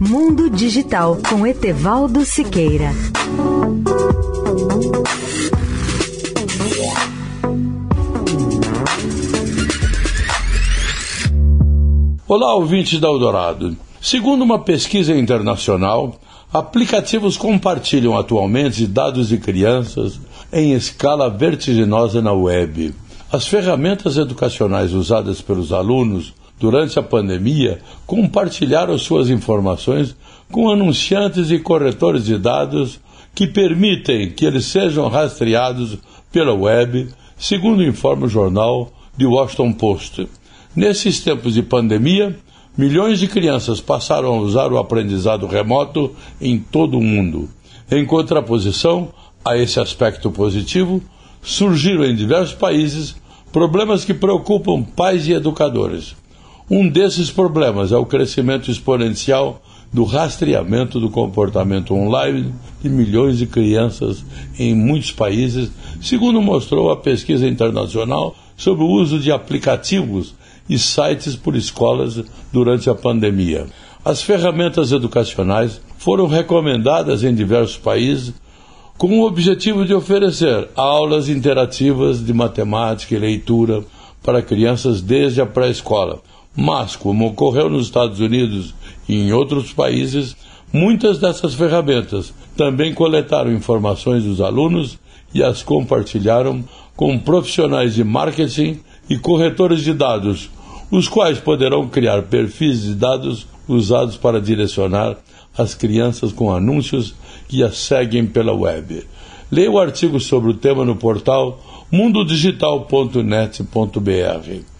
Mundo Digital com Etevaldo Siqueira. Olá, ouvintes da Eldorado. Segundo uma pesquisa internacional, aplicativos compartilham atualmente dados de crianças em escala vertiginosa na web. As ferramentas educacionais usadas pelos alunos durante a pandemia compartilharam suas informações com anunciantes e corretores de dados que permitem que eles sejam rastreados pela web, segundo informa o jornal The Washington Post. Nesses tempos de pandemia, milhões de crianças passaram a usar o aprendizado remoto em todo o mundo. Em contraposição a esse aspecto positivo, surgiram em diversos países problemas que preocupam pais e educadores. Um desses problemas é o crescimento exponencial do rastreamento do comportamento online de milhões de crianças em muitos países, segundo mostrou a pesquisa internacional sobre o uso de aplicativos e sites por escolas durante a pandemia. As ferramentas educacionais foram recomendadas em diversos países com o objetivo de oferecer aulas interativas de matemática e leitura para crianças desde a pré-escola. Mas, como ocorreu nos Estados Unidos e em outros países, muitas dessas ferramentas também coletaram informações dos alunos e as compartilharam com profissionais de marketing e corretores de dados, os quais poderão criar perfis de dados usados para direcionar as crianças com anúncios que as seguem pela web. Leia o artigo sobre o tema no portal mundodigital.net.br.